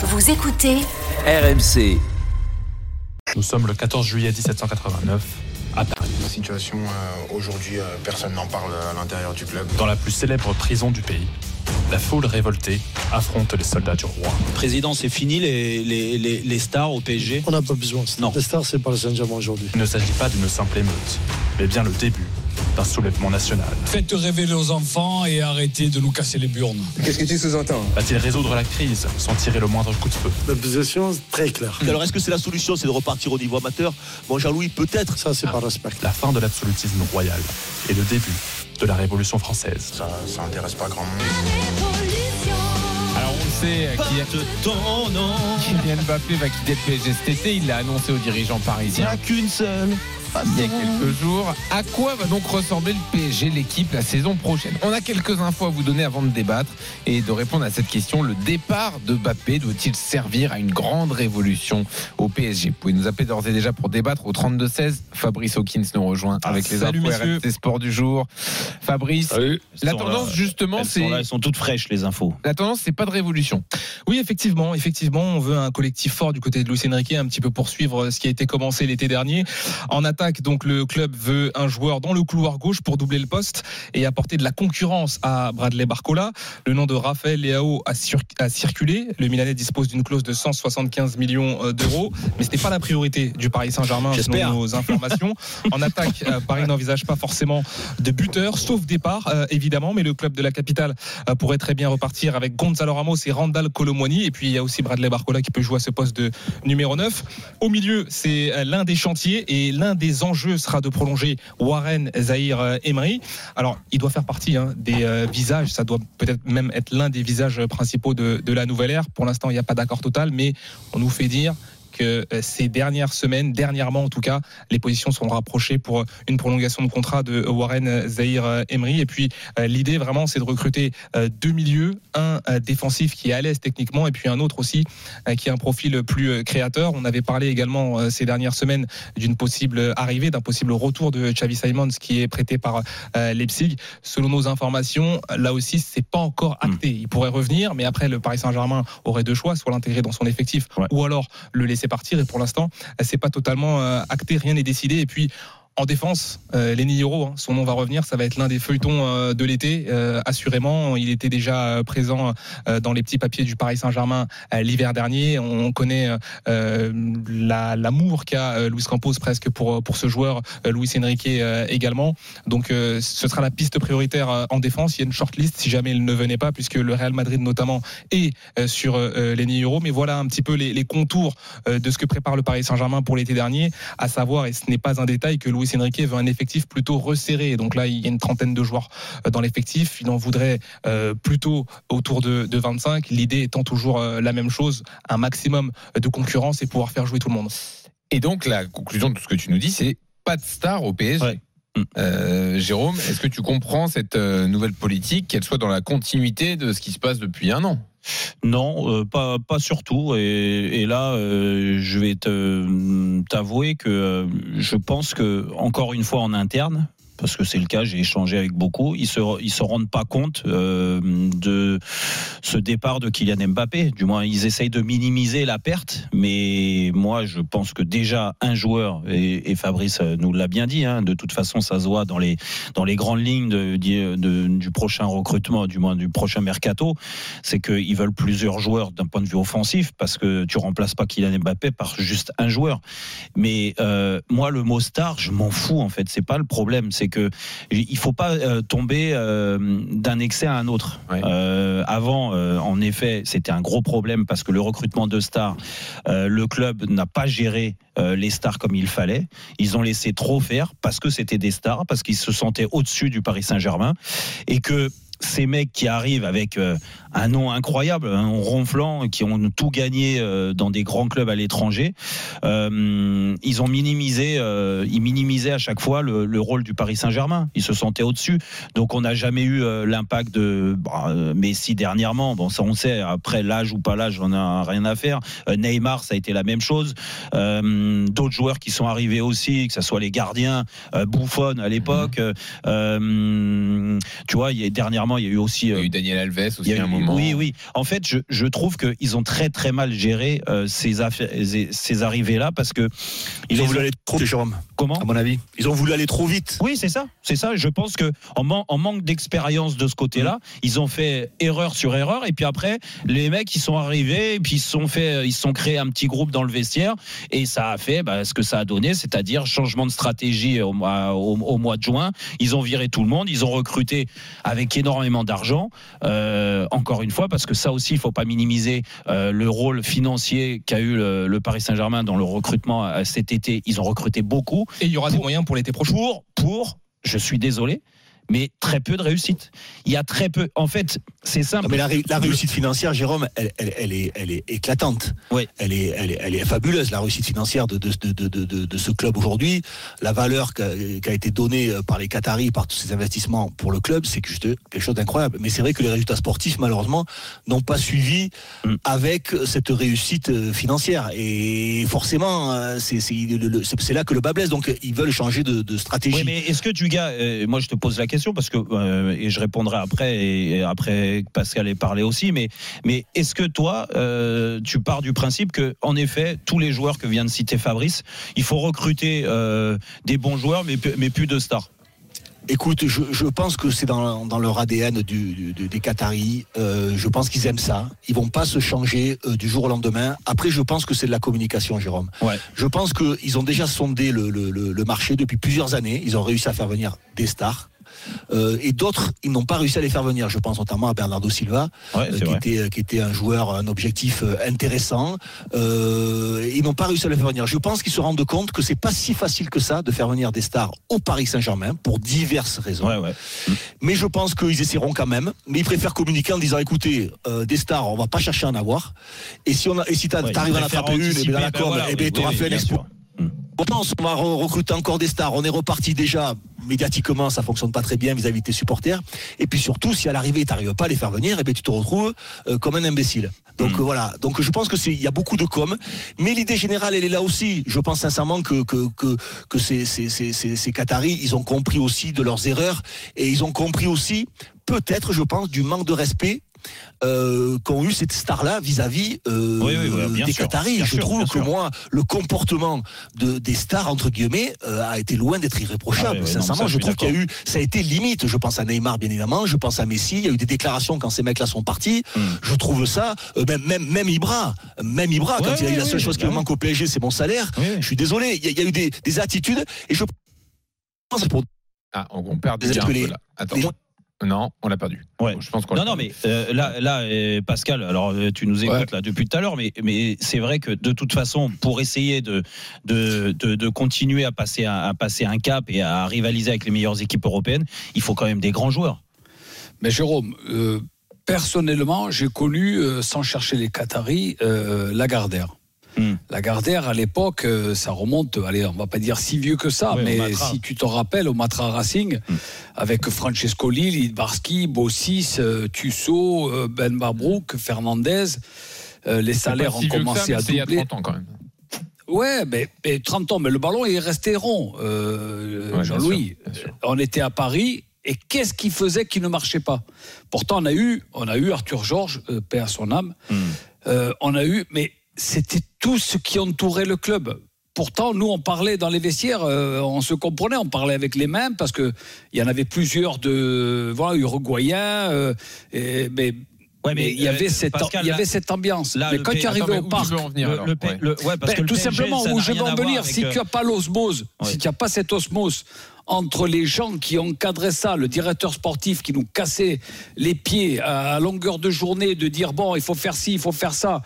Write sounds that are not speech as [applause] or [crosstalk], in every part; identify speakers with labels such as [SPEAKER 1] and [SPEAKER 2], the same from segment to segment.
[SPEAKER 1] Vous écoutez
[SPEAKER 2] RMC.
[SPEAKER 3] Nous sommes le 14 juillet 1789 à Paris,
[SPEAKER 4] La situation euh, aujourd'hui, euh, personne n'en parle à l'intérieur du club.
[SPEAKER 3] dans la plus célèbre prison du pays. La foule révoltée affronte les soldats du roi.
[SPEAKER 5] Président, c'est fini les, les, les, les stars au PSG
[SPEAKER 6] On n'a pas besoin.
[SPEAKER 5] Non.
[SPEAKER 6] Les stars, c'est pas le Saint-Germain aujourd'hui.
[SPEAKER 3] Il ne s'agit pas d'une simple émeute, mais bien le début d'un soulèvement national.
[SPEAKER 7] Faites rêver les enfants et arrêtez de nous casser les burnes.
[SPEAKER 4] Qu'est-ce que tu sous-entends
[SPEAKER 3] Va-t-il résoudre la crise sans tirer le moindre coup de feu
[SPEAKER 6] La position, c'est très claire.
[SPEAKER 5] Alors est-ce que c'est la solution, c'est de repartir au niveau amateur? Bon, Jean-Louis, peut-être.
[SPEAKER 6] Ça, c'est pas respect.
[SPEAKER 3] La fin de l'absolutisme royal et le début de la Révolution française.
[SPEAKER 4] Ça, ça intéresse pas grand monde.
[SPEAKER 8] Alors on le sait, Kylian,
[SPEAKER 5] ton nom.
[SPEAKER 8] Kylian Mbappé va quitter le PSG cet été. Il l'a annoncé aux dirigeants
[SPEAKER 5] Il n'y
[SPEAKER 8] parisiens
[SPEAKER 5] a qu'une seule.
[SPEAKER 8] Il y a quelques jours. À quoi va donc ressembler le PSG, l'équipe, la saison prochaine? On a quelques infos à vous donner avant de débattre et de répondre à cette question. Le départ de Mbappé doit-il servir à une grande révolution au PSG Vous pouvez nous appeler d'ores et déjà pour débattre au 32-16. Fabrice Hawkins nous rejoint avec les
[SPEAKER 5] salut,
[SPEAKER 8] infos
[SPEAKER 5] messieurs.
[SPEAKER 8] RMC Sport du jour. Fabrice, la tendance justement, c'est
[SPEAKER 5] elles sont toutes fraîches, les infos.
[SPEAKER 8] la tendance, c'est pas de révolution.
[SPEAKER 9] Oui, effectivement, effectivement, on veut un collectif fort du côté de Luis Enrique, un petit peu poursuivre ce qui a été commencé l'été dernier. En attaque, donc le club veut un joueur dans le couloir gauche pour doubler le poste et apporter de la concurrence à Bradley Barcola. Le nom de Raphaël Leao a, sur- a circulé. Le Milanais dispose d'une clause de 175 millions euh, d'euros, mais ce n'est pas la priorité du Paris Saint-Germain selon nos informations. [laughs] En attaque, euh, Paris n'envisage pas forcément de buteur, sauf départ euh, évidemment, mais le club de la capitale pourrait très bien repartir avec Gonzalo Ramos et Randall Colomwani. Et puis il y a aussi Bradley Barcola qui peut jouer à ce poste de numéro 9. Au milieu, c'est l'un des chantiers et l'un des enjeux sera de prolonger Warren Zahir euh, Emery. Alors il doit faire partie hein, des euh, visages, ça doit peut-être même être l'un des visages principaux de la nouvelle ère. Pour l'instant, il n'y a pas d'accord total, mais on nous fait dire que euh, ces dernières semaines, dernièrement en tout cas, les positions sont rapprochées pour une prolongation de contrat de Warren Zahir euh, Emery. Et puis euh, l'idée vraiment, c'est de recruter euh, deux milieux, un euh, défensif qui est à l'aise techniquement, et puis un autre aussi euh, qui a un profil plus euh, créateur. On avait parlé également euh, ces dernières semaines d'une possible arrivée, d'un possible retour de Xavi Simons qui est prêté par euh, Leipzig. Selon nos informations, là aussi, c'est pas encore acté. Il pourrait revenir, mais après, le Paris Saint-Germain aurait deux choix, soit l'intégrer dans son effectif,
[SPEAKER 5] Ouais.
[SPEAKER 9] ou alors le laisser partir. Et pour l'instant, c'est pas totalement euh, acté, rien n'est décidé. Et puis. En défense, euh, Lenny Yoro, hein, son nom va revenir, ça va être l'un des feuilletons euh, de l'été, euh, assurément. Il était déjà euh, présent dans les petits papiers du Paris Saint-Germain l'hiver dernier. On connaît la- l'amour qu'a Luis Campos presque pour, pour ce joueur, Luis Enrique également. Donc ce sera la piste prioritaire en défense. Il y a une shortlist si jamais il ne venait pas, puisque le Real Madrid notamment est sur Lenny Yoro. Mais voilà un petit peu les, les contours de ce que prépare le Paris Saint-Germain pour l'été dernier, à savoir, et ce n'est pas un détail, que Luis Enrique veut un effectif plutôt resserré. Donc là, il y a une trentaine de joueurs euh, dans l'effectif. Il en voudrait euh, plutôt autour de, de 25. L'idée étant toujours euh, la même chose, un maximum de concurrence et pouvoir faire jouer tout le monde.
[SPEAKER 8] Et donc, la conclusion de tout ce que tu nous dis, c'est pas de star au PSG.
[SPEAKER 5] Ouais. Mm.
[SPEAKER 8] Euh, Jérôme, est-ce que tu comprends cette euh, nouvelle politique, qu'elle soit dans la continuité de ce qui se passe depuis un an?
[SPEAKER 5] Non, euh, pas, pas surtout. Et, et là, euh, je vais te- t'avouer que je pense que, encore une fois en interne, parce que c'est le cas, j'ai échangé avec beaucoup, ils se, ils se rendent pas compte euh, de ce départ de Kylian Mbappé. Du moins, ils essayent de minimiser la perte, mais moi, je pense que déjà un joueur, et, Fabrice nous l'a bien dit, hein, de toute façon, ça se voit dans les, dans les grandes lignes de- du prochain recrutement, du moins du prochain mercato, c'est qu'ils veulent plusieurs joueurs d'un point de vue offensif, parce que tu remplaces pas Kylian Mbappé par juste un joueur. Mais euh, moi, le mot star, je m'en fous en fait. C'est pas le problème. C'est que il faut pas euh, tomber euh, d'un excès à un autre.
[SPEAKER 8] Ouais.
[SPEAKER 5] Euh, avant, en effet, c'était un gros problème parce que le recrutement de stars, le club n'a pas géré les stars comme il fallait. Ils ont laissé trop faire parce que c'était des stars, parce qu'ils se sentaient au-dessus du Paris Saint-Germain et que ces mecs qui arrivent avec un nom incroyable, un nom ronflant, qui ont tout gagné euh, dans des grands clubs à l'étranger, euh, ils ont minimisé, euh, ils minimisaient à chaque fois le, le rôle du Paris Saint-Germain. Ils se sentaient au-dessus. Donc on n'a jamais eu euh, l'impact de bah, euh, Messi dernièrement. Bon, ça on sait. Après l'âge ou pas l'âge, on n'a rien à faire. Euh, Neymar, ça a été la même chose. Euh, D'autres joueurs qui sont arrivés aussi, que ce soit les gardiens, euh, Buffon à l'époque. euh, tu vois, y a, dernièrement, il y a eu aussi.
[SPEAKER 8] Il y a eu Daniel Alves aussi
[SPEAKER 5] il y a
[SPEAKER 8] à un
[SPEAKER 5] eu
[SPEAKER 8] moment.
[SPEAKER 5] Oui, oui. En fait, je, je trouve qu'ils ont très très mal géré euh, ces, arrivées-là parce que
[SPEAKER 1] Ils ont voulu aller trop vite, Jérôme,
[SPEAKER 5] comment
[SPEAKER 1] à mon avis. Ils ont voulu aller trop vite.
[SPEAKER 5] Oui, c'est ça, c'est ça. Je pense que en, man- en manque d'expérience de ce côté-là, ils ont fait erreur sur erreur, et puis après, les mecs ils sont arrivés, et puis ils se sont fait, ils se sont créés un petit groupe dans le vestiaire, et ça a fait bah, ce que ça a donné, c'est-à-dire changement de stratégie au mois, au, au mois de juin. Ils ont viré tout le monde, ils ont recruté avec énormément d'argent. Euh, encore une fois, parce que ça aussi, il faut pas minimiser euh, le rôle financier qu'a eu le, le Paris Saint-Germain dans le recrutement euh, cet été. Ils ont recruté beaucoup
[SPEAKER 9] Et il y aura des moyens pour l'été prochain.
[SPEAKER 5] pour, pour, je suis désolé, mais très peu de réussite. Il y a très peu. En fait, c'est simple.
[SPEAKER 1] Non, mais la, ré- la réussite financière, Jérôme, elle, elle- elle est, elle est éclatante.
[SPEAKER 5] Oui.
[SPEAKER 1] Elle, est, elle, est, elle est fabuleuse, la réussite financière de, de, de, de, de- de ce club aujourd'hui. La valeur qui a été donnée euh, par les Qataris, par tous ces investissements pour le club, c'est juste quelque chose d'incroyable. Mais c'est vrai que les résultats sportifs, malheureusement, n'ont pas suivi
[SPEAKER 5] Mm.
[SPEAKER 1] avec cette réussite euh, financière. Et forcément, euh, c'est là que le bas blesse. Donc, ils veulent changer de, de stratégie.
[SPEAKER 5] Oui, mais est-ce que tu gars, euh, moi je te pose la question parce que euh, et je répondrai après et, et après Pascal ait parlé aussi, mais mais est-ce que toi euh, tu pars du principe que en effet tous les joueurs que vient de citer Fabrice, il faut recruter euh, des bons joueurs mais mais plus de stars?
[SPEAKER 1] Écoute, je, je pense que c'est dans, dans leur ADN du, du- des Qataris. Euh, je pense qu'ils aiment ça. Ils vont pas se changer euh, du jour au lendemain. Après, je pense que c'est de la communication, Jérôme.
[SPEAKER 5] Ouais.
[SPEAKER 1] Je pense qu'ils ont déjà sondé le- le marché depuis plusieurs années. Ils ont réussi à faire venir des stars. Euh, et d'autres, ils n'ont pas réussi à les faire venir. Je pense notamment à Bernardo Silva,
[SPEAKER 5] Ouais,
[SPEAKER 1] euh,
[SPEAKER 5] c'est
[SPEAKER 1] qui, était, qui était un joueur, un objectif euh, intéressant. Euh, ils n'ont pas réussi à le faire venir. Je pense qu'ils se rendent compte que c'est pas si facile que ça de faire venir des stars au Paris Saint-Germain pour diverses raisons.
[SPEAKER 5] Ouais, ouais.
[SPEAKER 1] Mais je pense qu'ils essaieront quand même. Mais ils préfèrent communiquer en disant écoutez, euh, des stars, on va pas chercher à en avoir. Et si on a, et si t'arrives à en attraper une, et
[SPEAKER 5] anticiper,
[SPEAKER 1] bien dans la
[SPEAKER 5] ben
[SPEAKER 1] com,
[SPEAKER 5] voilà,
[SPEAKER 1] eh
[SPEAKER 5] oui,
[SPEAKER 1] t'auras
[SPEAKER 5] oui,
[SPEAKER 1] fait un
[SPEAKER 5] bien
[SPEAKER 1] exploit. On pense, on va re- recruter encore des stars? On est reparti déjà médiatiquement, ça fonctionne pas très bien vis-à-vis de tes supporters. Et puis surtout, si à l'arrivée t'arrives pas à les faire venir, et ben tu te retrouves euh, comme un imbécile. Donc
[SPEAKER 5] Mm.
[SPEAKER 1] euh, voilà. Donc je pense que c'est, il y a beaucoup de com, mais l'idée générale, elle est là aussi. Je pense sincèrement que que que, que ces, ces, ces, ces, ces Qataris, ils ont compris aussi de leurs erreurs et ils ont compris aussi, peut-être, je pense, du manque de respect. Euh, qu'ont eu cette star-là vis-à-vis euh,
[SPEAKER 5] Oui, oui, oui, bien
[SPEAKER 1] des
[SPEAKER 5] sûr,
[SPEAKER 1] Qataris. Je
[SPEAKER 5] sûr,
[SPEAKER 1] trouve que
[SPEAKER 5] sûr.
[SPEAKER 1] moi, le comportement de, des stars, entre guillemets, euh, a été loin d'être irréprochable.
[SPEAKER 5] Ah non,
[SPEAKER 1] Sincèrement,
[SPEAKER 5] ça, je
[SPEAKER 1] trouve qu'il y a eu, ça a été limite. Je pense à Neymar, bien évidemment. Je pense à Messi. Il y a eu des déclarations quand ces mecs-là sont partis.
[SPEAKER 5] Mm.
[SPEAKER 1] Je trouve ça, euh, même, même, même Ibra, même Ibra, quand il a dit la seule chose qui me manque au PSG, c'est mon salaire. Je suis désolé. Il y, a- il y a eu des, des attitudes et je pense pour
[SPEAKER 8] Ah, on, on perd
[SPEAKER 1] Des
[SPEAKER 8] là. Attends.
[SPEAKER 1] gens-
[SPEAKER 8] Non, on l'a perdu.
[SPEAKER 5] Ouais.
[SPEAKER 8] Je pense qu'on
[SPEAKER 5] Non,
[SPEAKER 8] l'a
[SPEAKER 5] non,
[SPEAKER 8] perdu.
[SPEAKER 5] mais euh, là, là, euh, Pascal, alors euh, tu nous écoutes
[SPEAKER 8] Ouais.
[SPEAKER 5] là depuis tout à l'heure, mais, mais c'est vrai que de toute façon, pour essayer de, de, de, de continuer à passer un, à passer un cap et à rivaliser avec les meilleures équipes européennes, il faut quand même des grands joueurs.
[SPEAKER 7] Mais Jérôme, euh, personnellement, j'ai connu, euh, sans chercher les Qataris, euh, Lagardère. Lagardère, à l'époque, euh, ça remonte, allez, on va pas dire si vieux que ça, mais si tu te rappelles, au Matra Racing,
[SPEAKER 5] Hmm.
[SPEAKER 7] avec Francesco Lille, Idbarski, Bossis, euh, Tussaud, euh, Ben Mabrouk, Fernandez, les salaires ont commencé
[SPEAKER 8] ça,
[SPEAKER 7] à
[SPEAKER 8] c'est il y a
[SPEAKER 7] doubler.
[SPEAKER 8] 30 ans quand même.
[SPEAKER 7] Ouais, mais, mais 30 ans, mais le ballon est resté rond, euh,
[SPEAKER 8] Ouais,
[SPEAKER 7] Jean-Louis. On était à Paris. Et qu'est-ce qui faisait qui ne marchait pas? Pourtant, on a eu, on a eu Arthur Georges, euh, paix à son âme. Euh, on a eu, mais c'était tout ce qui entourait le club. Pourtant, nous, on parlait dans les vestiaires, euh, on se comprenait, on parlait avec les mêmes parce que il y en avait plusieurs de, voilà, uruguayens. euh, et- mais
[SPEAKER 5] Ouais,
[SPEAKER 7] mais il y
[SPEAKER 5] euh,
[SPEAKER 7] avait cette,
[SPEAKER 5] Pascal,
[SPEAKER 7] il y
[SPEAKER 5] là-
[SPEAKER 7] avait cette ambiance.
[SPEAKER 5] là,
[SPEAKER 7] mais quand
[SPEAKER 5] P-
[SPEAKER 7] tu
[SPEAKER 8] mais
[SPEAKER 7] au parc, tout simplement, où je veux en venir, si
[SPEAKER 5] euh,
[SPEAKER 7] tu n'as pas l'osmose,
[SPEAKER 5] Ouais.
[SPEAKER 7] si tu n'as pas cette osmose entre les gens qui encadraient ça, le directeur sportif qui nous cassait les pieds à longueur de journée, de dire bon, il faut faire ci, il faut faire ça.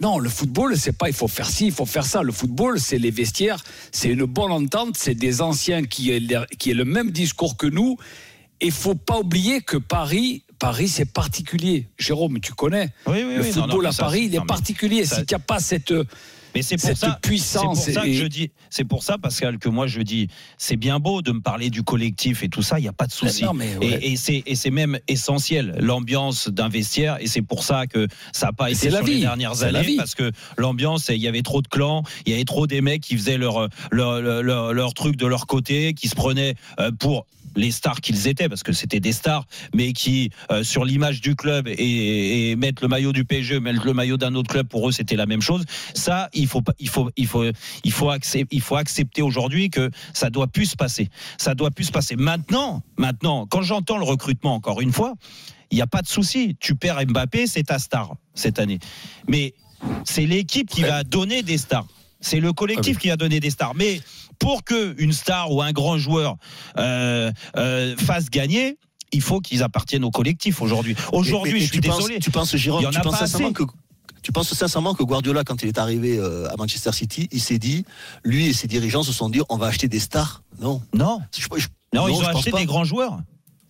[SPEAKER 7] Non, le football, c'est pas il faut faire ci, il faut faire ça. Le football, c'est les vestiaires, c'est une bonne entente, c'est des anciens qui aient, qui aient le même discours que nous. Et faut pas oublier que Paris, Paris, c'est particulier. Jérôme, tu connais.
[SPEAKER 5] Oui, oui,
[SPEAKER 7] le
[SPEAKER 5] oui, non, non,
[SPEAKER 7] football à
[SPEAKER 5] ça,
[SPEAKER 7] Paris, il est particulier.
[SPEAKER 5] ça-
[SPEAKER 7] si tu n'as pas cette
[SPEAKER 5] Mais c'est pour
[SPEAKER 7] cette
[SPEAKER 5] ça,
[SPEAKER 7] puissance
[SPEAKER 5] C'est pour ça
[SPEAKER 7] et-
[SPEAKER 5] que je dis, c'est pour ça, Pascal, que moi je dis, c'est bien beau de me parler du collectif et tout ça, il n'y a pas de souci.
[SPEAKER 7] Ouais.
[SPEAKER 5] Et, et c'est même essentiel l'ambiance d'un vestiaire et c'est pour ça que ça n'a pas été
[SPEAKER 7] la
[SPEAKER 5] sur
[SPEAKER 7] vie,
[SPEAKER 5] les dernières
[SPEAKER 7] la
[SPEAKER 5] années parce que l'ambiance il y avait trop de clans, il y avait trop des mecs qui faisaient leur leur, leur, leur- leur truc de leur côté, qui se prenaient euh, pour les stars qu'ils étaient, parce que c'était des stars, mais qui, euh, sur l'image du club et, et mettre le maillot du PSG, mettre le maillot d'un autre club, pour eux, c'était la même chose. Ça, il faut, pas- il faut, il faut, il faut, accepter, il faut accepter aujourd'hui que ça doit plus se passer. Ça doit plus se passer. Maintenant, maintenant, quand j'entends le recrutement, encore une fois, il n'y a pas de souci. Tu perds Mbappé, c'est ta star cette année. Mais c'est l'équipe qui va donner des stars. C'est le collectif qui va donner des stars. Mais pour que une star ou un grand joueur euh, euh, fasse gagner, il faut qu'ils appartiennent au collectif aujourd'hui. Aujourd'hui, je suis
[SPEAKER 1] tu penses-
[SPEAKER 5] désolé.
[SPEAKER 1] tu penses,
[SPEAKER 5] Il
[SPEAKER 1] Jérôme,
[SPEAKER 5] y en
[SPEAKER 1] tu
[SPEAKER 5] a
[SPEAKER 1] penses
[SPEAKER 5] pas
[SPEAKER 1] sincèrement
[SPEAKER 5] assez.
[SPEAKER 1] que. Tu penses sincèrement que Guardiola, quand il est arrivé euh, à Manchester City, il s'est dit, lui et ses dirigeants se sont dit, on va acheter des stars Non.
[SPEAKER 5] Non,
[SPEAKER 1] Je- je-
[SPEAKER 5] non, ils ont acheté des grands joueurs.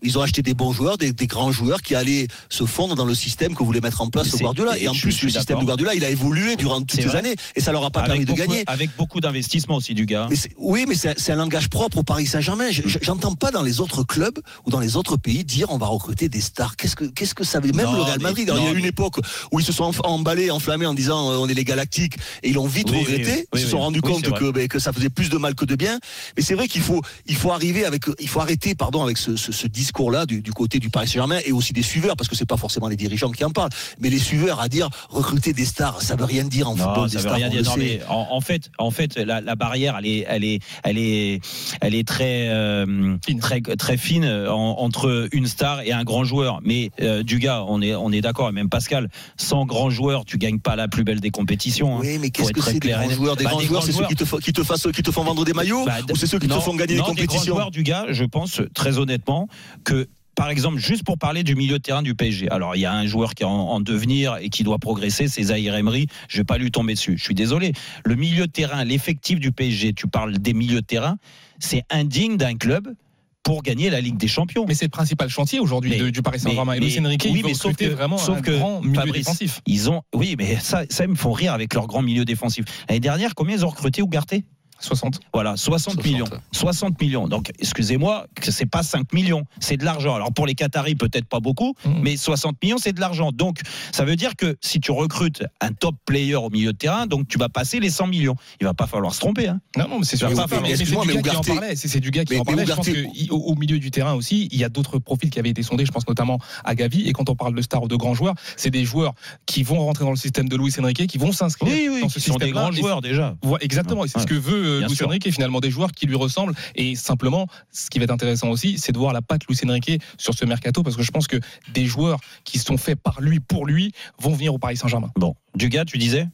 [SPEAKER 1] Ils ont acheté des bons joueurs, des, des grands joueurs qui allaient se fondre dans le système que voulait mettre en place
[SPEAKER 5] C'est-
[SPEAKER 1] Guardiola. Et en
[SPEAKER 5] je
[SPEAKER 1] plus, le système de Guardiola, il a évolué durant toutes ces années et ça leur a pas permis de gagner.
[SPEAKER 5] avec beaucoup d'investissement aussi du gars.
[SPEAKER 1] Mais c'est- oui, mais c'est un langage propre au Paris Saint-Germain. Je- je- J'entends pas dans les autres clubs ou dans les autres pays dire on va recruter des stars. Qu'est-ce que qu'est-ce que ça veut? Même
[SPEAKER 5] Non,
[SPEAKER 1] le Real Madrid. Alors, il y a eu une époque où ils se sont emballés, enflammés en disant euh, on est les Galactiques et ils l'ont vite
[SPEAKER 5] Oui,
[SPEAKER 1] regretté.
[SPEAKER 5] oui, oui,
[SPEAKER 1] ils se sont rendus compte que, ben, que ça faisait plus de mal que de bien. Mais c'est vrai qu'il faut il faut arriver avec il faut arrêter pardon avec ce, ce- ce discours-là du, du côté du Paris Saint-Germain et aussi des suiveurs parce que c'est pas forcément les dirigeants qui en parlent, mais les suiveurs à dire recruter des stars, ça veut rien dire en
[SPEAKER 5] Non,
[SPEAKER 1] football.
[SPEAKER 5] ça
[SPEAKER 1] des
[SPEAKER 5] veut
[SPEAKER 1] stars,
[SPEAKER 5] rien dire. Non, mais en, en fait, en fait, la, la barrière, elle est, elle est, elle est, elle est très, euh,
[SPEAKER 9] Fine.
[SPEAKER 5] très, très fine euh, en- entre une star et un grand joueur. Mais euh, du gars, on est, on est d'accord. Et même Pascal, sans grand joueur, tu gagnes pas la plus belle des compétitions. hein.
[SPEAKER 1] Oui, mais qu'est-ce
[SPEAKER 5] être
[SPEAKER 1] que
[SPEAKER 5] très
[SPEAKER 1] c'est des grands joueurs? Des
[SPEAKER 5] Bah,
[SPEAKER 1] grands
[SPEAKER 5] des
[SPEAKER 1] joueurs, c'est ceux qui te, qui, te fassent- qui te font vendre des maillots?
[SPEAKER 5] Bah,
[SPEAKER 1] ou c'est ceux qui
[SPEAKER 5] non,
[SPEAKER 1] te font gagner
[SPEAKER 5] non,
[SPEAKER 1] les
[SPEAKER 5] Des grands
[SPEAKER 1] compétitions?
[SPEAKER 5] joueurs du gars, je pense très honnêtement que par exemple, juste pour parler du milieu de terrain du PSG. Alors, il y a un joueur qui est en, en devenir et qui doit progresser, c'est Zahir Emery. Je vais pas lui tomber dessus. Je suis désolé. Le milieu de terrain, l'effectif du PSG, tu parles des milieux de terrain, c'est indigne d'un club pour gagner la Ligue des Champions.
[SPEAKER 9] Mais c'est le principal chantier aujourd'hui du Paris Saint-Germain. Et Luis Enrique,
[SPEAKER 5] oui, mais sauf que-
[SPEAKER 9] vraiment
[SPEAKER 5] sauf
[SPEAKER 9] un
[SPEAKER 5] que
[SPEAKER 9] grand milieu
[SPEAKER 5] Fabrice,
[SPEAKER 9] défensif.
[SPEAKER 5] Ils ont, oui, mais ça, ça ils me font rire avec leur grand milieu défensif. L'année dernière, combien ils ont recruté Ougarté
[SPEAKER 9] 60.
[SPEAKER 5] Voilà, 60,
[SPEAKER 6] 60.
[SPEAKER 5] millions. 60 millions. Donc, excusez-moi, que c'est pas 5 millions, c'est de l'argent. Alors pour les Qataris, peut-être pas beaucoup,
[SPEAKER 9] Mhm.
[SPEAKER 5] mais 60 millions, c'est de l'argent. Donc, ça veut dire que si tu recrutes un top player au milieu de terrain, donc tu vas passer les 100 millions. Il va pas falloir se tromper. Hein.
[SPEAKER 9] Non, non, mais c'est sûr. Que
[SPEAKER 1] excuse-moi,
[SPEAKER 9] du
[SPEAKER 1] mais
[SPEAKER 9] gars qui en parlait. C'est c'est du gars qui
[SPEAKER 1] Mais-
[SPEAKER 9] en
[SPEAKER 1] mais
[SPEAKER 9] parlait. Je pense qu'au au milieu du terrain aussi, il y a d'autres profils qui avaient été sondés. Je pense notamment à Gavi. Et quand on parle de stars ou de grands joueurs, c'est des joueurs qui vont rentrer dans le système de Luis Enrique, qui vont s'inscrire dans ce
[SPEAKER 5] qui sont des grands joueurs déjà.
[SPEAKER 9] Exactement, et c'est ce que veut
[SPEAKER 5] Bien
[SPEAKER 9] Luis
[SPEAKER 5] sûr.
[SPEAKER 9] Enrique, finalement, des joueurs qui lui ressemblent. Et simplement, ce qui va être intéressant aussi, c'est de voir la patte Luis Enrique sur ce mercato, parce que je pense que des joueurs qui sont faits par lui, pour lui, vont venir au Paris Saint-Germain.
[SPEAKER 5] Bon, du gars, tu disais?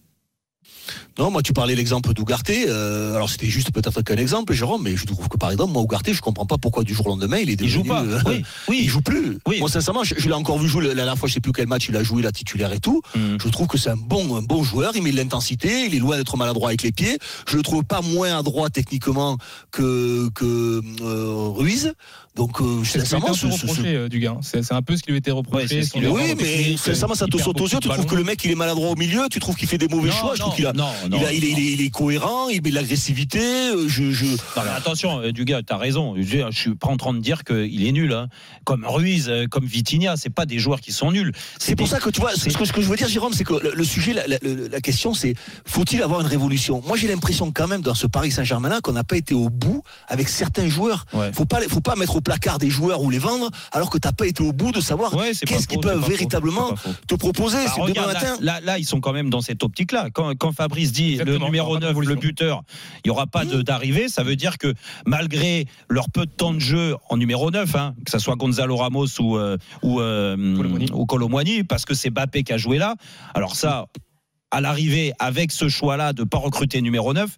[SPEAKER 1] Non, moi tu parlais l'exemple d'Ougarté. euh, alors c'était juste peut-être qu'un exemple, Jérôme, mais je trouve que par exemple, moi Ougarté, je comprends pas pourquoi du jour au lendemain il est
[SPEAKER 5] Il
[SPEAKER 1] devenu.
[SPEAKER 5] joue pas.
[SPEAKER 1] euh,
[SPEAKER 5] Oui, oui.
[SPEAKER 1] Il joue plus.
[SPEAKER 5] Oui.
[SPEAKER 1] Moi sincèrement, je, je l'ai encore vu jouer la dernière fois, je sais plus quel match il a joué, la titulaire et tout.
[SPEAKER 5] Hum.
[SPEAKER 1] Je trouve que c'est un bon, un bon joueur. Il met de l'intensité. Il est loin d'être maladroit avec les pieds. Je le trouve pas moins adroit techniquement que que euh, Ruiz. Donc euh,
[SPEAKER 9] C'est ce
[SPEAKER 1] sincèrement,
[SPEAKER 9] du gars. C'est un peu ce qui lui était reproché.
[SPEAKER 5] ce
[SPEAKER 1] oui, mais sincèrement, ça
[SPEAKER 9] il
[SPEAKER 1] te saute aux yeux. Tu trouves que le mec il est maladroit au milieu. Tu trouves qu'il fait des mauvais choix. Je trouve qu'il a.
[SPEAKER 5] non, non,
[SPEAKER 1] il, a- il est,
[SPEAKER 5] non.
[SPEAKER 1] il est- il est cohérent, il met de l'agressivité. euh, Je, je...
[SPEAKER 5] Non, mais attention, euh, du gars, t'as raison. Je, je suis pas en train de dire qu'il est nul. hein. Comme Ruiz, euh, comme Vitinha, c'est pas des joueurs qui sont nuls.
[SPEAKER 1] C'est pour
[SPEAKER 5] des-
[SPEAKER 1] ça que tu vois, ce que, ce que je veux dire, Jérôme, c'est que le, le sujet, la, la- la question, c'est faut-il avoir une révolution? Moi, j'ai l'impression quand même dans ce Paris Saint-Germain-là qu'on n'a pas été au bout avec certains joueurs.
[SPEAKER 5] Ouais.
[SPEAKER 1] Faut pas, faut pas mettre au placard des joueurs ou les vendre alors que t'as pas été au bout de savoir
[SPEAKER 5] Ouais,
[SPEAKER 1] qu'est-ce qu'ils peuvent véritablement
[SPEAKER 5] faux.
[SPEAKER 1] te proposer.
[SPEAKER 5] Bah,
[SPEAKER 1] demain matin.
[SPEAKER 5] là, là, là, ils sont quand même dans cette optique-là. Quand, quand Fabrice dit
[SPEAKER 9] Exactement,
[SPEAKER 5] le numéro
[SPEAKER 9] il y aura pas
[SPEAKER 5] 9, le buteur, il n'y aura pas
[SPEAKER 1] Mmh.
[SPEAKER 5] d'arrivée, ça veut dire que malgré leur peu de temps de jeu en numéro 9, hein, que ce soit Gonzalo Ramos ou, euh, ou, euh, ou parce que c'est Bappé qui a joué là, alors ça, à l'arrivée, avec ce choix-là de ne pas recruter numéro 9,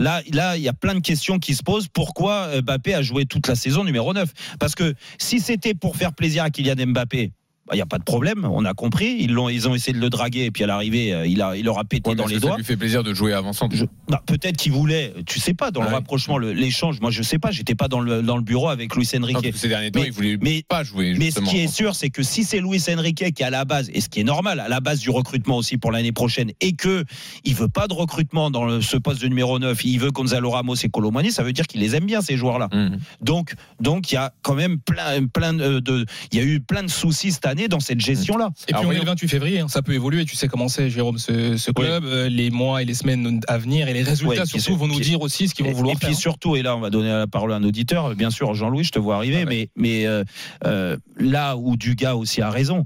[SPEAKER 5] Là, là, il y a plein de questions qui se posent. Pourquoi euh, Mbappé a joué toute la saison numéro 9 Parce que si c'était pour faire plaisir à Kylian Mbappé, bah, il n'y a pas de problème, on a compris. Ils, l'ont, ils ont essayé de le draguer et puis à l'arrivée, euh, il, a, il leur a pété
[SPEAKER 8] Ouais,
[SPEAKER 5] dans les
[SPEAKER 8] que
[SPEAKER 5] doigts.
[SPEAKER 8] Ça lui fait plaisir de jouer avant-centre.
[SPEAKER 5] Je- bah, peut-être qu'il voulait, tu sais pas, dans le rapprochement, l'échange. Moi, je sais pas, j'étais pas dans le, dans le bureau avec Luis Enrique.
[SPEAKER 8] ces derniers temps,
[SPEAKER 5] Mais-
[SPEAKER 8] il voulait
[SPEAKER 5] mais-
[SPEAKER 8] pas jouer.
[SPEAKER 5] Mais ce qui est sûr, c'est que si c'est Luis Enrique qui est à la base, et ce qui est normal, à la base du recrutement aussi pour l'année prochaine, et que il veut pas de recrutement dans le- ce poste de numéro 9, il veut Gonzalo Ramos et Colomani, ça veut dire qu'il les aime bien ces joueurs-là.
[SPEAKER 8] Mhm.
[SPEAKER 5] Donc, donc il y a quand même plein, plein de- il y a eu plein de soucis cette année dans cette gestion-là.
[SPEAKER 9] Et puis on est le 28 février, hein, ça peut évoluer. Tu sais comment c'est, Jérôme, ce, ce club. euh, Les mois et les semaines à venir et les résultats
[SPEAKER 5] Ouais,
[SPEAKER 9] surtout vont nous dire aussi ce qu'ils vont
[SPEAKER 5] Et-
[SPEAKER 9] vouloir
[SPEAKER 5] et puis
[SPEAKER 9] faire.
[SPEAKER 5] surtout, et là on va donner la parole à un auditeur, bien sûr, Jean-Louis, je te vois arriver,
[SPEAKER 8] Ah
[SPEAKER 5] mais, mais euh, euh, là où Dugas aussi a raison,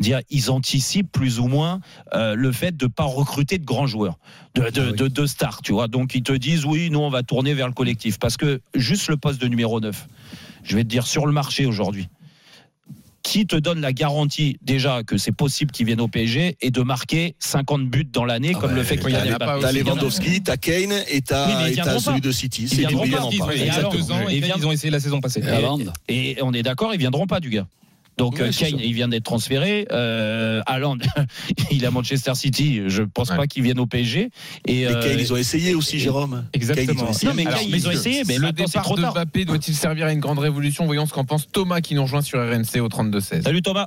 [SPEAKER 5] dire ils anticipent plus ou moins euh, le fait de pas recruter de grands joueurs, de,
[SPEAKER 7] Ah
[SPEAKER 5] de, de- de stars, tu vois. Donc ils te disent oui, nous on va tourner vers le collectif, parce que juste le poste de numéro 9, je vais te dire sur le marché aujourd'hui. Qui te donne la garantie déjà que c'est possible qu'il vienne au PSG et de marquer 50 buts dans l'année
[SPEAKER 1] Ah
[SPEAKER 5] comme
[SPEAKER 1] ouais,
[SPEAKER 5] le fait
[SPEAKER 8] il y a.
[SPEAKER 1] T'as Lewandowski, t'as Kane et
[SPEAKER 5] Oui,
[SPEAKER 1] t'as
[SPEAKER 5] viendront
[SPEAKER 1] celui
[SPEAKER 5] pas.
[SPEAKER 1] de City.
[SPEAKER 5] Ils
[SPEAKER 1] C'est ils
[SPEAKER 5] pas,
[SPEAKER 9] Ils,
[SPEAKER 1] pas.
[SPEAKER 9] il y a
[SPEAKER 5] Exactement.
[SPEAKER 9] deux ans,
[SPEAKER 5] Et
[SPEAKER 9] ils, ont essayé la saison passée.
[SPEAKER 7] Et.
[SPEAKER 5] Et on est d'accord, ils viendront pas du gars. Donc euh, Kane, il vient d'être transféré. Euh, Haaland, [laughs] il est à Manchester City. Je pense
[SPEAKER 8] Ouais.
[SPEAKER 5] pas qu'il vienne au PSG. Et,
[SPEAKER 1] Et
[SPEAKER 5] euh,
[SPEAKER 1] Kane, ils ont essayé aussi, Jérôme.
[SPEAKER 9] Exactement.
[SPEAKER 1] Kane, ils ont essayé.
[SPEAKER 5] Non, mais
[SPEAKER 8] Alors,
[SPEAKER 5] Kane, ils ont essayé, mais
[SPEAKER 8] le départ
[SPEAKER 5] trop
[SPEAKER 8] de. Mbappé doit-il servir à une grande révolution? Voyons ce qu'en pense Thomas qui nous rejoint sur RMC au 32-16.
[SPEAKER 5] Salut Thomas.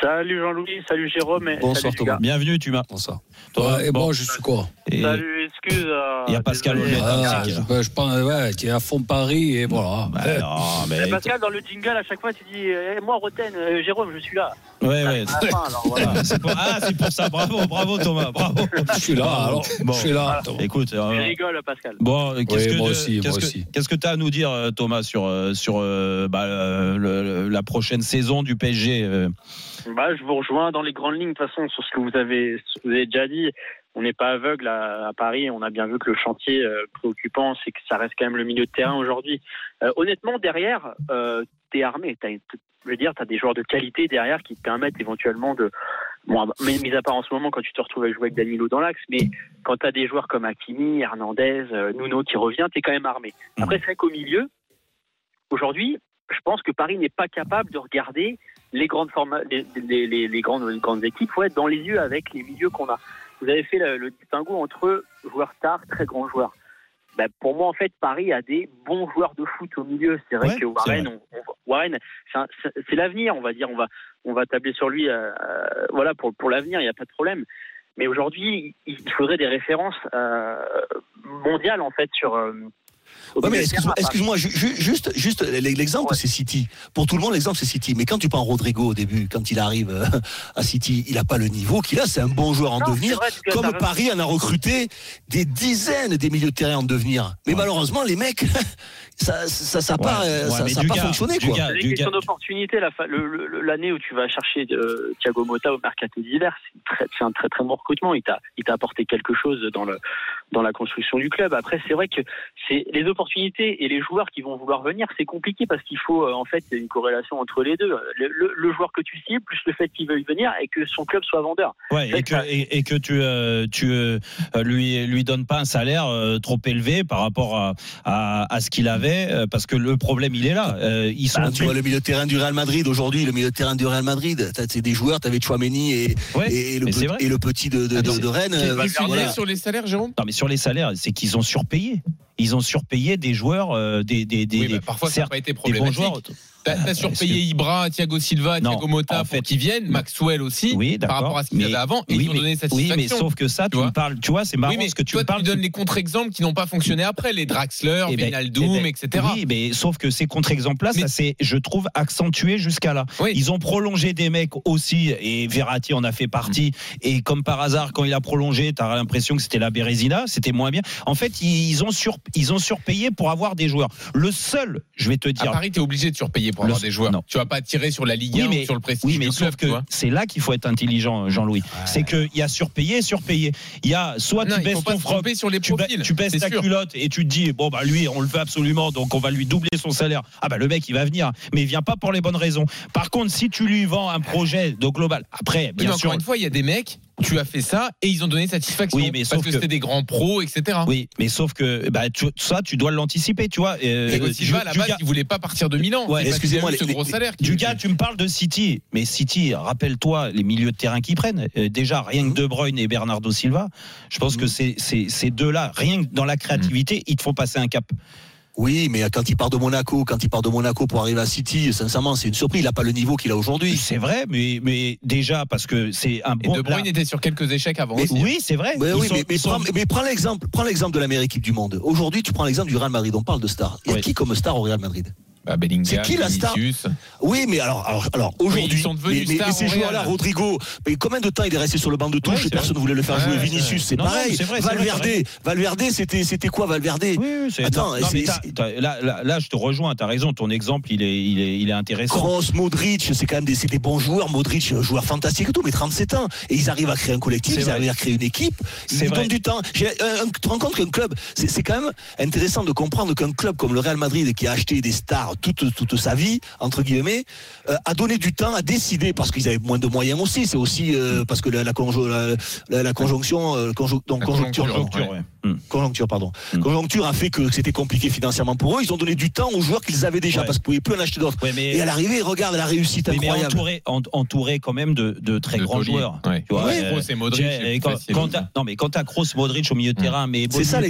[SPEAKER 2] Salut Jean-Louis, salut Jérôme. Et
[SPEAKER 1] Bonsoir,
[SPEAKER 2] salut,
[SPEAKER 1] Thomas.
[SPEAKER 2] gars.
[SPEAKER 5] Bienvenue, Thomas.
[SPEAKER 1] Bonsoir.
[SPEAKER 5] Thomas,
[SPEAKER 7] Ouais, et
[SPEAKER 5] bon,
[SPEAKER 7] moi, je suis quoi
[SPEAKER 5] et-
[SPEAKER 2] Salut, excuse. euh,
[SPEAKER 5] Il y a Pascal
[SPEAKER 2] désolé.
[SPEAKER 5] Olmet.
[SPEAKER 7] Ah,
[SPEAKER 5] Atlantique,
[SPEAKER 7] je, je pense, ouais, tu es à fond Paris et voilà.
[SPEAKER 5] Bah, non, mais-
[SPEAKER 2] Eh, Pascal, dans le jingle, à chaque fois, tu dis eh, Moi, Roten, euh, Jérôme, je suis là.
[SPEAKER 5] Ouais, ouais.
[SPEAKER 2] À la fin, alors, [laughs] voilà.
[SPEAKER 5] Ah, c'est pour, ah, c'est pour ça. Bravo, bravo Thomas. Bravo.
[SPEAKER 7] Je suis là, alors.
[SPEAKER 5] Bon.
[SPEAKER 7] Je suis là.
[SPEAKER 5] Écoute, euh,
[SPEAKER 2] Je rigole, Pascal.
[SPEAKER 5] Bon, qu'est-ce
[SPEAKER 7] Oui,
[SPEAKER 5] que
[SPEAKER 7] moi
[SPEAKER 5] de-
[SPEAKER 7] aussi, moi
[SPEAKER 5] qu'est-ce que-
[SPEAKER 7] aussi.
[SPEAKER 5] Qu'est-ce que tu as à nous dire, euh, Thomas, sur euh, sur euh, bah, euh, le- le- la prochaine saison du PSG euh,
[SPEAKER 2] Bah, je vous rejoins dans les grandes lignes, de toute façon, sur ce que vous avez, ce que vous avez déjà dit. On n'est pas aveugle à, à Paris. On a bien vu que le chantier euh, préoccupant, c'est que ça reste quand même le milieu de terrain aujourd'hui. Euh, honnêtement, derrière, euh, t'es armé. T'as, je veux dire, t'as des joueurs de qualité derrière qui te permettent éventuellement de. Bon, mis à part en ce moment quand tu te retrouves à jouer avec Danilo dans l'axe, mais quand t'as des joueurs comme Hakimi, Hernandez, euh, Nuno qui revient, t'es quand même armé. Après, c'est vrai qu'au milieu, aujourd'hui, je pense que Paris n'est pas capable de regarder les grandes forma- les, les, les, les grandes, les grandes équipes faut être dans les yeux avec les milieux qu'on a. Vous avez fait le, le distinguo entre joueurs stars, très grands joueurs. Ben, pour moi, en fait, Paris a des bons joueurs de foot au milieu. C'est vrai
[SPEAKER 5] Ouais,
[SPEAKER 2] que Warren, on- on- Warren, c'est l'avenir, on va dire. On va, on va tabler sur lui, euh, euh, voilà, pour, pour l'avenir. Il n'y a pas de problème. Mais aujourd'hui, il il faudrait des références euh, mondiales, en fait, sur.
[SPEAKER 1] Ouais, mais excuse-moi, juste, juste l'exemple,
[SPEAKER 2] Ouais.
[SPEAKER 1] c'est City. Pour tout le monde, l'exemple, c'est City. Mais quand tu prends Rodrigo au début, quand il arrive euh, à City, il n'a pas le niveau qu'il a. C'est un bon joueur en
[SPEAKER 2] Non,
[SPEAKER 1] devenir.
[SPEAKER 2] vrai,
[SPEAKER 1] Comme. Paris en a recruté des dizaines des milieux de terrain en devenir. Mais malheureusement, les mecs, [laughs] ça, ça, ça, a pas,
[SPEAKER 5] Ouais, ouais,
[SPEAKER 1] ça, pas fonctionné,
[SPEAKER 2] C'est une question d'opportunité. la fa- le- le- L'année où tu vas chercher euh, Thiago Motta au mercato d'hiver, c'est une très- c'est un très très bon recrutement. Il t'a il t'a apporté quelque chose dans le dans la construction du club. Après, c'est vrai que c'est les opportunités et les joueurs qui vont vouloir venir, c'est compliqué parce qu'il faut euh, en fait une corrélation entre les deux. Le, le- le joueur que tu cibles plus le fait qu'il veuille venir et que son club soit vendeur.
[SPEAKER 5] Ouais, et que,
[SPEAKER 2] ça.
[SPEAKER 5] et, et que tu, euh, tu euh, lui, lui donnes pas un salaire euh, trop élevé par rapport à, à, à ce qu'il avait, euh, parce que le problème, il est là. Euh, ils sont
[SPEAKER 1] Bah, tu vois le milieu de terrain du Real Madrid aujourd'hui, le milieu de terrain du Real Madrid, t'as- c'est des joueurs, t'avais Chouameni et,
[SPEAKER 5] Ouais,
[SPEAKER 1] et, le, et petit de, de,
[SPEAKER 5] Attends,
[SPEAKER 1] de- de Rennes. Euh,
[SPEAKER 8] tu
[SPEAKER 1] voilà.
[SPEAKER 8] sur les salaires, Jérôme?
[SPEAKER 5] Non, mais sur les salaires, c'est qu'ils ont surpayé. Ils ont surpayé des joueurs, euh, des, des, des,
[SPEAKER 8] Oui, bah, parfois ça n'a pas été
[SPEAKER 5] des bons
[SPEAKER 8] problématique.
[SPEAKER 5] joueurs.
[SPEAKER 8] T'as t'as
[SPEAKER 5] Ah,
[SPEAKER 8] surpayé Ibra, Thiago Silva, Thiago Motta
[SPEAKER 5] en
[SPEAKER 8] pour
[SPEAKER 5] fait-
[SPEAKER 8] qu'ils viennent, Maxwell aussi,
[SPEAKER 5] Oui,
[SPEAKER 8] par rapport à ce qu'ils
[SPEAKER 5] Mais-
[SPEAKER 8] avaient avant, et
[SPEAKER 5] oui,
[SPEAKER 8] ils ont donné
[SPEAKER 5] Oui, mais sauf que ça, tu,
[SPEAKER 8] vois
[SPEAKER 5] me parles, tu vois, c'est marrant
[SPEAKER 8] oui, mais
[SPEAKER 5] ce que tu
[SPEAKER 8] toi,
[SPEAKER 5] me parles.
[SPEAKER 8] tu donnes les contre-exemples qui n'ont pas fonctionné après, les Draxler,
[SPEAKER 5] Eh ben,
[SPEAKER 8] Benaldoum,
[SPEAKER 5] eh ben,
[SPEAKER 8] etc.
[SPEAKER 5] Oui, mais sauf que ces contre-exemples-là, ça s'est, je trouve, accentué jusqu'à là.
[SPEAKER 8] Oui.
[SPEAKER 5] Ils ont prolongé des mecs aussi, et Verratti en a fait partie. Et comme par hasard, quand il a prolongé, tu as l'impression que c'était la Bérésina, c'était moins bien. En fait, ils ont, sur, ils ont surpayé pour avoir des joueurs. Le seul, je vais te
[SPEAKER 8] À
[SPEAKER 5] dire.
[SPEAKER 8] Paris, tu es obligé de surpayer pour avoir des joueurs.
[SPEAKER 5] non.
[SPEAKER 8] Tu vas pas tirer sur la Ligue
[SPEAKER 5] Oui,
[SPEAKER 8] 1
[SPEAKER 5] mais-
[SPEAKER 8] ou sur le prestige
[SPEAKER 5] Oui, mais
[SPEAKER 8] du
[SPEAKER 5] sauf
[SPEAKER 8] club,
[SPEAKER 5] que c'est là qu'il faut être intelligent, Jean-Louis. C'est qu'il y a surpayé et surpayé. Il y a soit
[SPEAKER 8] Non,
[SPEAKER 5] tu baisses ton
[SPEAKER 8] sur les
[SPEAKER 5] tu,
[SPEAKER 8] profils.
[SPEAKER 5] tu baisses ta
[SPEAKER 8] sûr.
[SPEAKER 5] culotte et tu te dis bon bah lui on le veut absolument donc on va lui doubler son salaire ah bah le mec il va venir mais il vient pas pour les bonnes raisons par contre si tu lui vends un projet de global après bien
[SPEAKER 8] mais
[SPEAKER 5] sûr
[SPEAKER 8] encore une fois, il y a des mecs, tu as fait ça et ils ont donné satisfaction.
[SPEAKER 5] Oui, mais
[SPEAKER 8] parce
[SPEAKER 5] sauf
[SPEAKER 8] que,
[SPEAKER 5] que-
[SPEAKER 8] c'était des grands pros, etc.
[SPEAKER 5] oui mais sauf que bah tu- ça tu dois l'anticiper tu vois euh, du-
[SPEAKER 8] Silva, à la base, il voulait pas partir de Milan.
[SPEAKER 5] Ouais,
[SPEAKER 1] excusez-moi,
[SPEAKER 8] ce
[SPEAKER 1] les-
[SPEAKER 8] gros salaire. qu'il
[SPEAKER 5] du
[SPEAKER 8] a
[SPEAKER 5] gars,
[SPEAKER 8] eu.
[SPEAKER 5] tu me parles de City, mais City, rappelle-toi les milieux de terrain qu'ils prennent. Euh, déjà, rien
[SPEAKER 8] Mhm.
[SPEAKER 5] que De Bruyne et Bernardo Silva, je pense que c'est c'est- ces deux-là, rien que dans la créativité, ils te font passer un cap.
[SPEAKER 1] Oui, mais quand il part de Monaco, quand il part de Monaco pour arriver à City, sincèrement, c'est une surprise. Il n'a pas le niveau qu'il a aujourd'hui.
[SPEAKER 5] C'est vrai, mais, mais déjà, parce que c'est un
[SPEAKER 8] Et
[SPEAKER 5] bon.
[SPEAKER 8] De Bruyne
[SPEAKER 5] là-
[SPEAKER 8] était sur quelques échecs avant
[SPEAKER 1] Mais
[SPEAKER 8] aussi.
[SPEAKER 5] oui, c'est vrai.
[SPEAKER 1] Oui,
[SPEAKER 5] sont-
[SPEAKER 1] mais, mais
[SPEAKER 5] ils sont-
[SPEAKER 1] prends, mais prends l'exemple, prends l'exemple de la meilleure équipe du monde. Aujourd'hui, tu prends l'exemple du Real Madrid. On parle de stars. Il y a
[SPEAKER 5] Oui.
[SPEAKER 1] qui comme star au Real Madrid?
[SPEAKER 8] Bah, Bellingham,
[SPEAKER 1] C'est qui la star
[SPEAKER 8] Vinicius.
[SPEAKER 1] Oui, mais alors, alors, alors aujourd'hui, mais, mais-
[SPEAKER 8] stars
[SPEAKER 1] mais ces joueurs-là. Rodrigo, mais combien de temps il est resté sur le banc de touche
[SPEAKER 5] Ouais,
[SPEAKER 1] et
[SPEAKER 5] c'est
[SPEAKER 1] personne ne voulait le faire
[SPEAKER 8] Ouais,
[SPEAKER 1] jouer Vinicius, c'est
[SPEAKER 5] non,
[SPEAKER 1] pareil.
[SPEAKER 5] vrai,
[SPEAKER 1] Valverde,
[SPEAKER 5] vrai.
[SPEAKER 1] Valverde, c'était c'était quoi Valverde
[SPEAKER 5] Oui, oui, c'est-
[SPEAKER 1] Attends,
[SPEAKER 5] non, là, là, là, je te rejoins. T'as raison. Ton exemple, il est, il est, il est intéressant.
[SPEAKER 1] Kroos, Modric, c'est quand même des, bons joueurs. Modric, joueur fantastique et tout, mais 37 ans. Et ils arrivent à créer un collectif, ils
[SPEAKER 5] vrai.
[SPEAKER 1] arrivent à créer une équipe.
[SPEAKER 5] C'est
[SPEAKER 1] Ils donnent du temps. Un- tu te rends compte qu'un club, c'est quand même intéressant de comprendre qu'un club comme le Real Madrid, qui a acheté des stars toute, toute sa vie, entre guillemets, euh, a donné du temps à décider, parce qu'ils avaient moins de moyens aussi. C'est aussi euh, parce que la, la, conjo- la- la- la conjonction, euh, conjo- donc conjoncture,
[SPEAKER 8] conjoncture,
[SPEAKER 5] Conjoncture, ouais. Hmm.
[SPEAKER 1] conjoncture, pardon.
[SPEAKER 5] Mm.
[SPEAKER 1] Conjoncture a fait que c'était compliqué financièrement pour eux. Ils ont donné du temps aux joueurs qu'ils avaient déjà
[SPEAKER 5] Ouais.
[SPEAKER 1] parce qu'ils pouvaient plus en acheter d'autres.
[SPEAKER 5] Ouais, mais,
[SPEAKER 1] Et à l'arrivée, regarde la réussite
[SPEAKER 5] mais- mais
[SPEAKER 1] incroyable.
[SPEAKER 5] entouré, en- entouré quand même de, de très
[SPEAKER 8] De
[SPEAKER 5] grands joueurs.
[SPEAKER 8] Ouais.
[SPEAKER 5] Tu vois,
[SPEAKER 8] Ouais,
[SPEAKER 5] euh,
[SPEAKER 8] et Modric,
[SPEAKER 5] quand- non, mais quand t'as Kroos, Modric au milieu de terrain, mais
[SPEAKER 1] C'est ça,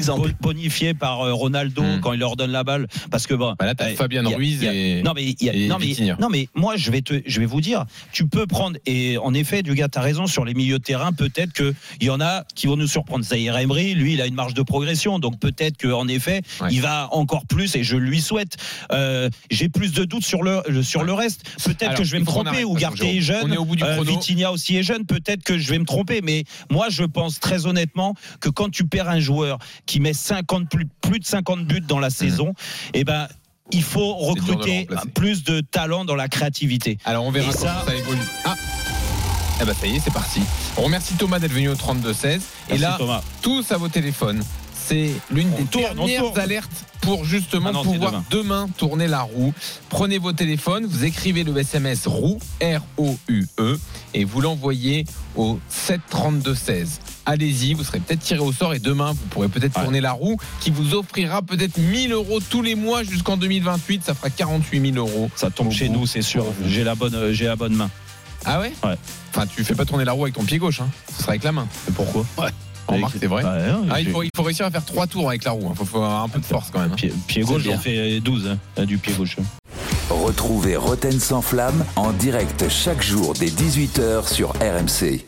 [SPEAKER 5] bonifié par euh, Ronaldo
[SPEAKER 8] Mm.
[SPEAKER 5] quand il leur donne la balle, parce que bon.
[SPEAKER 8] Bah là, t'as
[SPEAKER 5] euh,
[SPEAKER 8] Fabien Ruiz et-
[SPEAKER 5] non mais il y a-
[SPEAKER 8] et
[SPEAKER 5] non mais
[SPEAKER 8] Vitinha.
[SPEAKER 5] non mais moi je vais te je vais vous dire, tu peux prendre et en effet, du gars, t'as raison sur les milieux de terrain, peut-être que il y en a qui vont nous surprendre. Zahir Emery, lui, il a une marge de progression, donc peut-être que en effet,
[SPEAKER 8] Ouais.
[SPEAKER 5] il va encore plus et je lui souhaite. Euh, J'ai plus de doutes sur le sur le reste. Peut-être que je vais me tromper. Ou est jeune.
[SPEAKER 8] on est au bout du
[SPEAKER 5] euh,
[SPEAKER 8] chrono.
[SPEAKER 5] Vitinha aussi est jeune. Peut-être que je vais me tromper, mais moi je pense très honnêtement que quand tu perds un joueur qui met 50 plus, plus de 50 buts dans la saison, eh ben il faut
[SPEAKER 8] Mmh. de
[SPEAKER 5] recruter plus de talent dans la créativité.
[SPEAKER 8] Alors on verra
[SPEAKER 5] Et
[SPEAKER 8] comment
[SPEAKER 5] ça-
[SPEAKER 8] ça évolue. Eh ben ça y est, c'est parti. On remercie Thomas d'être venu au 32-16. Et là,
[SPEAKER 5] Thomas.
[SPEAKER 8] tous à vos téléphones. C'est l'une des
[SPEAKER 5] tourne,
[SPEAKER 8] dernières alertes pour justement
[SPEAKER 5] Ah non,
[SPEAKER 8] pouvoir demain. tourner la roue. Prenez vos téléphones, vous écrivez le SMS roue R-O-U-E et vous l'envoyez au 732-16. Allez-y, vous serez peut-être tiré au sort et demain vous pourrez peut-être
[SPEAKER 5] Ouais.
[SPEAKER 8] tourner la roue qui vous offrira peut-être 1000 euros tous les mois jusqu'en 2028. Ça fera 48 000 euros.
[SPEAKER 5] Ça tombe chez
[SPEAKER 8] bout.
[SPEAKER 5] nous, c'est sûr. J'ai la bonne, euh, j'ai la bonne main.
[SPEAKER 8] Ah ouais
[SPEAKER 5] Ouais.
[SPEAKER 8] Enfin, tu fais pas tourner la roue avec ton pied gauche, hein. Ce sera avec la main.
[SPEAKER 5] Et pourquoi
[SPEAKER 8] En remarque, c'est vrai.
[SPEAKER 5] Ouais, hein,
[SPEAKER 8] Ah, il,
[SPEAKER 5] j'ai-
[SPEAKER 8] faut, il faut réussir à faire trois tours avec la roue. Il faut, faut avoir un peu de force quand même. hein.
[SPEAKER 5] Pied, pied gauche,
[SPEAKER 8] bien.
[SPEAKER 5] j'en fais 12 hein, euh, du pied gauche.
[SPEAKER 10] Retrouvez Roten sans flamme en direct chaque jour dès 18h sur RMC.